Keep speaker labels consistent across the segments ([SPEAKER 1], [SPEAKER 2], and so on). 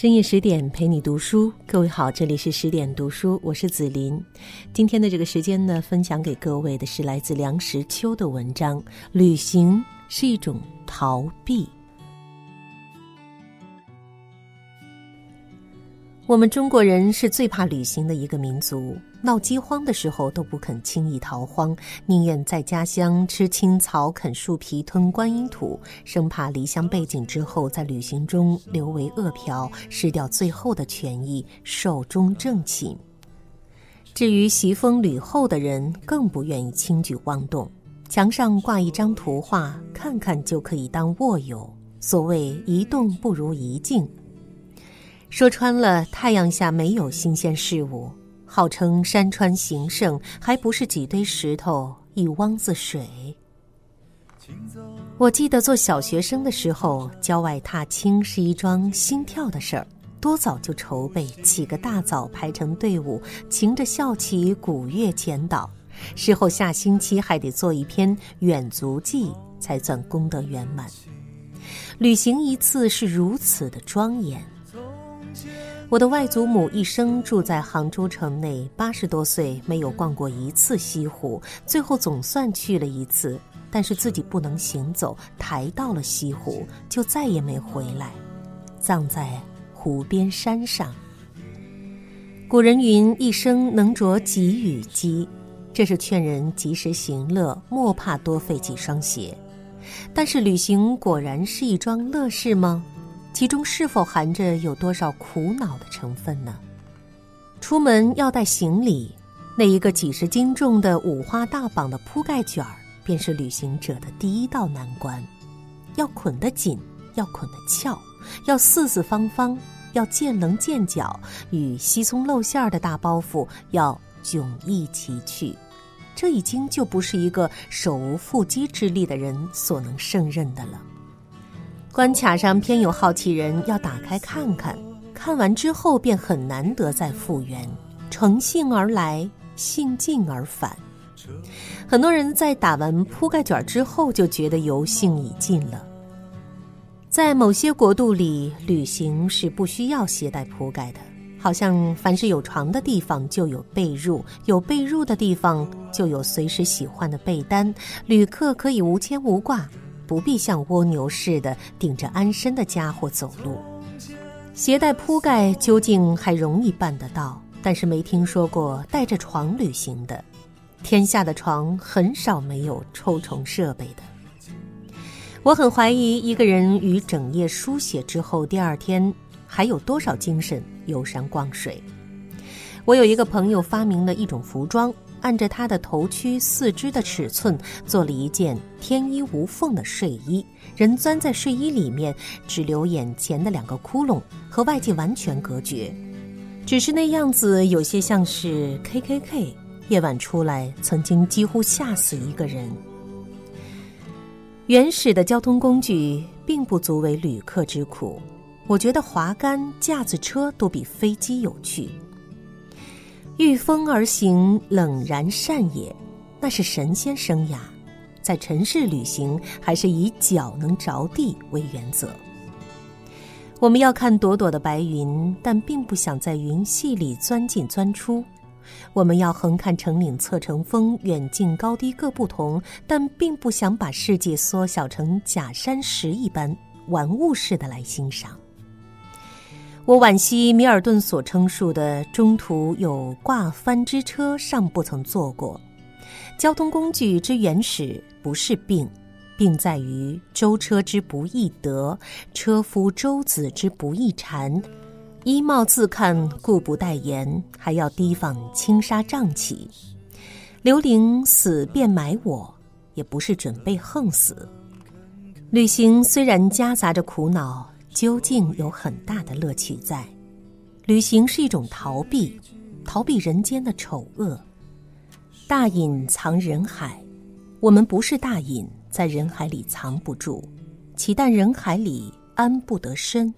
[SPEAKER 1] 深夜十点陪你读书，各位好，这里是十点读书，我是紫琳。今天的这个时间呢，分享给各位的是来自梁实秋的文章。旅行是一种逃避。我们中国人是最怕旅行的一个民族，闹饥荒的时候都不肯轻易逃荒，宁愿在家乡吃青草、啃树皮、吞观音土，生怕离乡背井之后在旅行中流为饿殍，失掉最后的权益，寿终正寝。至于习风旅后的人，更不愿意轻举妄动，墙上挂一张图画，看看就可以当卧友。所谓一动不如一静。说穿了，太阳下没有新鲜事物。号称山川形胜，还不是几堆石头一汪子水。我记得做小学生的时候，郊外踏青是一桩心跳的事儿，多早就筹备，起个大早排成队伍，擎着校旗，鼓乐前导。事后下星期还得做一篇远足记，才算功德圆满。旅行一次是如此的庄严。我的外祖母一生住在杭州城内，八十多岁没有逛过一次西湖，最后总算去了一次，但是自己不能行走，抬到了西湖，就再也没回来，葬在湖边山上。古人云：“一生能着几羽鸡”，这是劝人及时行乐，莫怕多费几双鞋。但是旅行果然是一桩乐事吗？其中是否含着有多少苦恼的成分呢？出门要带行李，那一个几十斤重的五花大绑的铺盖卷儿，便是旅行者的第一道难关。要捆得紧，要捆得翘，要四四方方，要见棱见角，与稀松露馅儿的大包袱要迥异齐趣。这已经就不是一个手无缚鸡之力的人所能胜任的了。关卡上偏有好奇人要打开看看，看完之后便很难得再复原，乘兴而来，兴尽而返。很多人在打完铺盖卷之后就觉得游兴已尽了。在某些国度里，旅行是不需要携带铺盖的，好像凡是有床的地方就有被褥，有被褥的地方就有随时喜欢的被单，旅客可以无牵无挂。不必像蜗牛似的顶着安身的家伙走路，携带铺盖究竟还容易办得到，但是没听说过带着床旅行的。天下的床很少没有抽虫设备的。我很怀疑一个人于整夜书写之后，第二天还有多少精神游山逛水。我有一个朋友发明了一种服装。按着他的头躯、四肢的尺寸做了一件天衣无缝的睡衣，人钻在睡衣里面，只留眼前的两个窟窿，和外界完全隔绝。只是那样子有些像是 K K K，夜晚出来曾经几乎吓死一个人。原始的交通工具并不足为旅客之苦，我觉得滑竿、架子车都比飞机有趣。御风而行，冷然善也，那是神仙生涯。在尘世旅行，还是以脚能着地为原则。我们要看朵朵的白云，但并不想在云隙里钻进钻出；我们要横看成岭侧成峰，远近高低各不同，但并不想把世界缩小成假山石一般玩物似的来欣赏。我惋惜米尔顿所称述的中途有挂帆之车尚不曾坐过。交通工具之原始不是病，病在于舟车之不易得，车夫舟子之不易缠。衣帽自看故不待言，还要提防轻纱瘴起。刘伶死便埋我，也不是准备横死。旅行虽然夹杂着苦恼。究竟有很大的乐趣在，旅行是一种逃避，逃避人间的丑恶。大隐藏人海，我们不是大隐，在人海里藏不住，岂但人海里安不得身，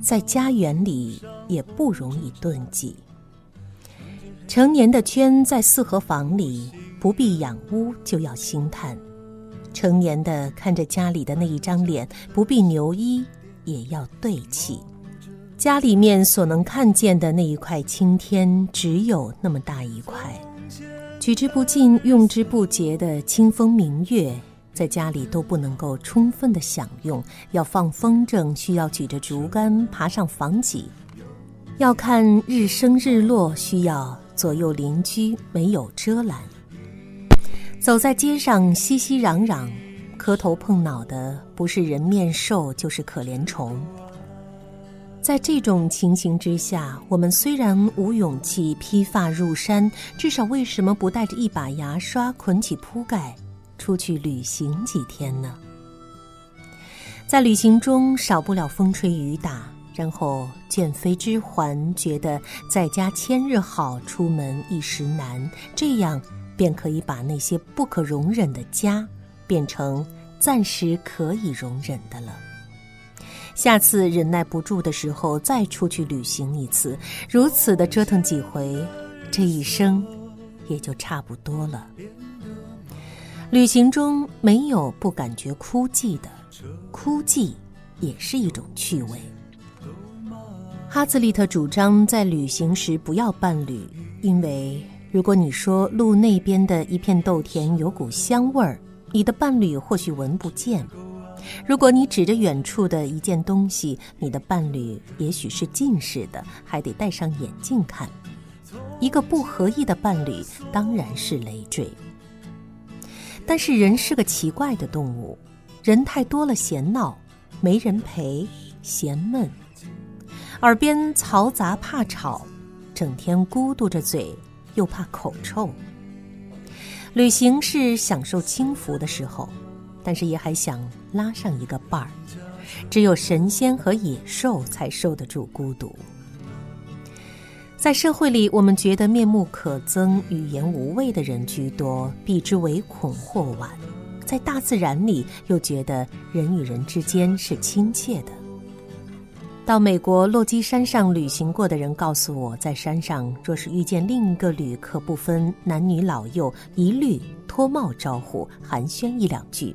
[SPEAKER 1] 在家园里也不容易遁迹。成年的圈在四合房里，不必养屋就要兴叹；成年的看着家里的那一张脸，不必牛衣。也要对齐，家里面所能看见的那一块青天，只有那么大一块，取之不尽、用之不竭的清风明月，在家里都不能够充分的享用。要放风筝，需要举着竹竿爬上房脊；要看日升日落，需要左右邻居没有遮拦。走在街上，熙熙攘攘，磕头碰脑的，不是人面兽，就是可怜虫。在这种情形之下，我们虽然无勇气披发入山，至少为什么不带着一把牙刷，捆起铺盖，出去旅行几天呢？在旅行中，少不了风吹雨打，然后倦飞之还，觉得在家千日好，出门一时难，这样便可以把那些不可容忍的家，变成暂时可以容忍的了。下次忍耐不住的时候，再出去旅行一次，如此的折腾几回，这一生也就差不多了。旅行中没有不感觉枯寂的，枯寂也是一种趣味。哈兹利特主张在旅行时不要伴侣，因为如果你说路那边的一片豆田有股香味儿，你的伴侣或许闻不见。如果你指着远处的一件东西，你的伴侣也许是近视的，还得戴上眼镜看。一个不合意的伴侣当然是累赘。但是人是个奇怪的动物，人太多了嫌闹，没人陪嫌闷，耳边嘈杂怕吵，整天咕嘟着嘴又怕口臭。旅行是享受轻浮的时候。但是也还想拉上一个伴儿，只有神仙和野兽才受得住孤独。在社会里，我们觉得面目可憎、语言无味的人居多，避之唯恐或晚；在大自然里，又觉得人与人之间是亲切的。到美国落基山上旅行过的人告诉我，在山上若是遇见另一个旅客，不分男女老幼，一律脱帽招呼，寒暄一两句。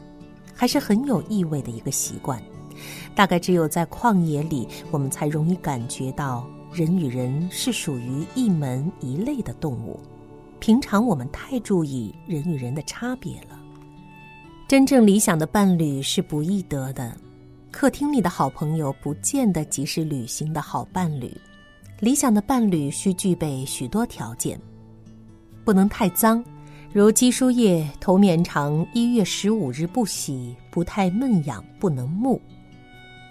[SPEAKER 1] 还是很有意味的一个习惯，大概只有在旷野里，我们才容易感觉到人与人是属于一门一类的动物。平常我们太注意人与人的差别了。真正理想的伴侣是不易得的，客厅里的好朋友不见得即是旅行的好伴侣。理想的伴侣需具备许多条件，不能太脏。如鸡书叶头绵长，一月十五日不洗，不太闷痒，不能木，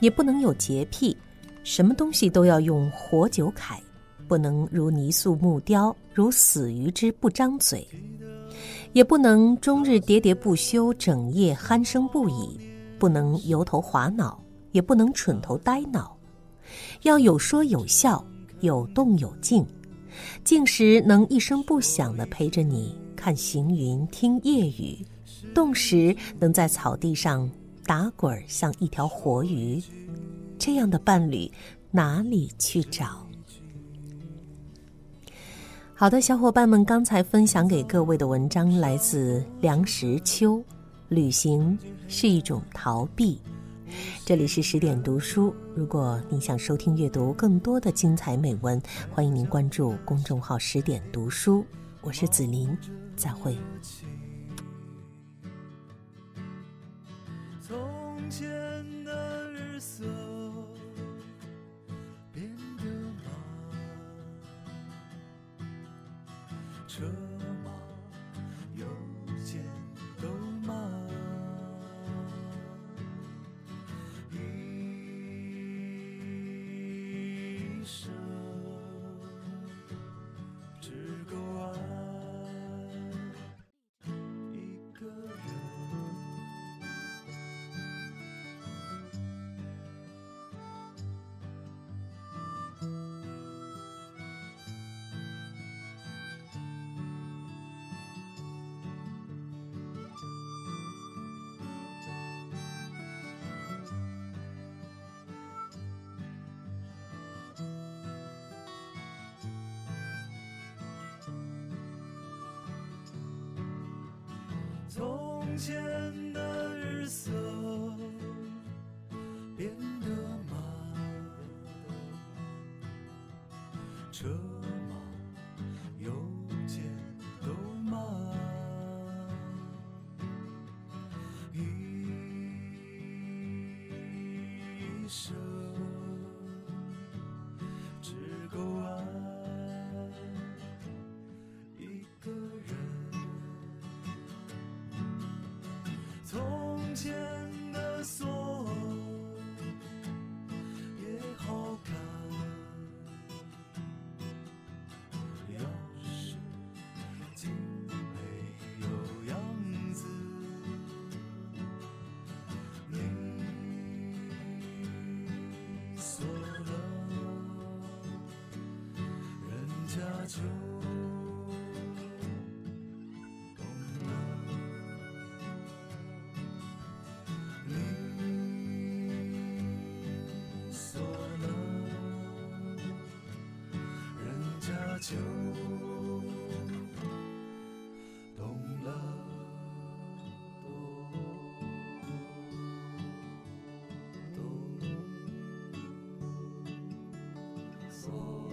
[SPEAKER 1] 也不能有洁癖，什么东西都要用活酒揩，不能如泥塑木雕，如死鱼之不张嘴，也不能终日喋喋不休，整夜鼾声不已，不能油头滑脑，也不能蠢头呆脑，要有说有笑，有动有静，静时能一声不响地陪着你。看行云，听夜雨，动时能在草地上打滚，像一条活鱼。这样的伴侣哪里去找？好的，小伙伴们，刚才分享给各位的文章来自梁实秋。旅行是一种逃避。这里是十点读书。如果你想收听阅读更多的精彩美文，欢迎您关注公众号“十点读书”。我是子琳。再会。从前的日色变得慢，从前的日色。
[SPEAKER 2] 锁也好看，钥匙竟没有样子。你锁了，人家就懂，锁。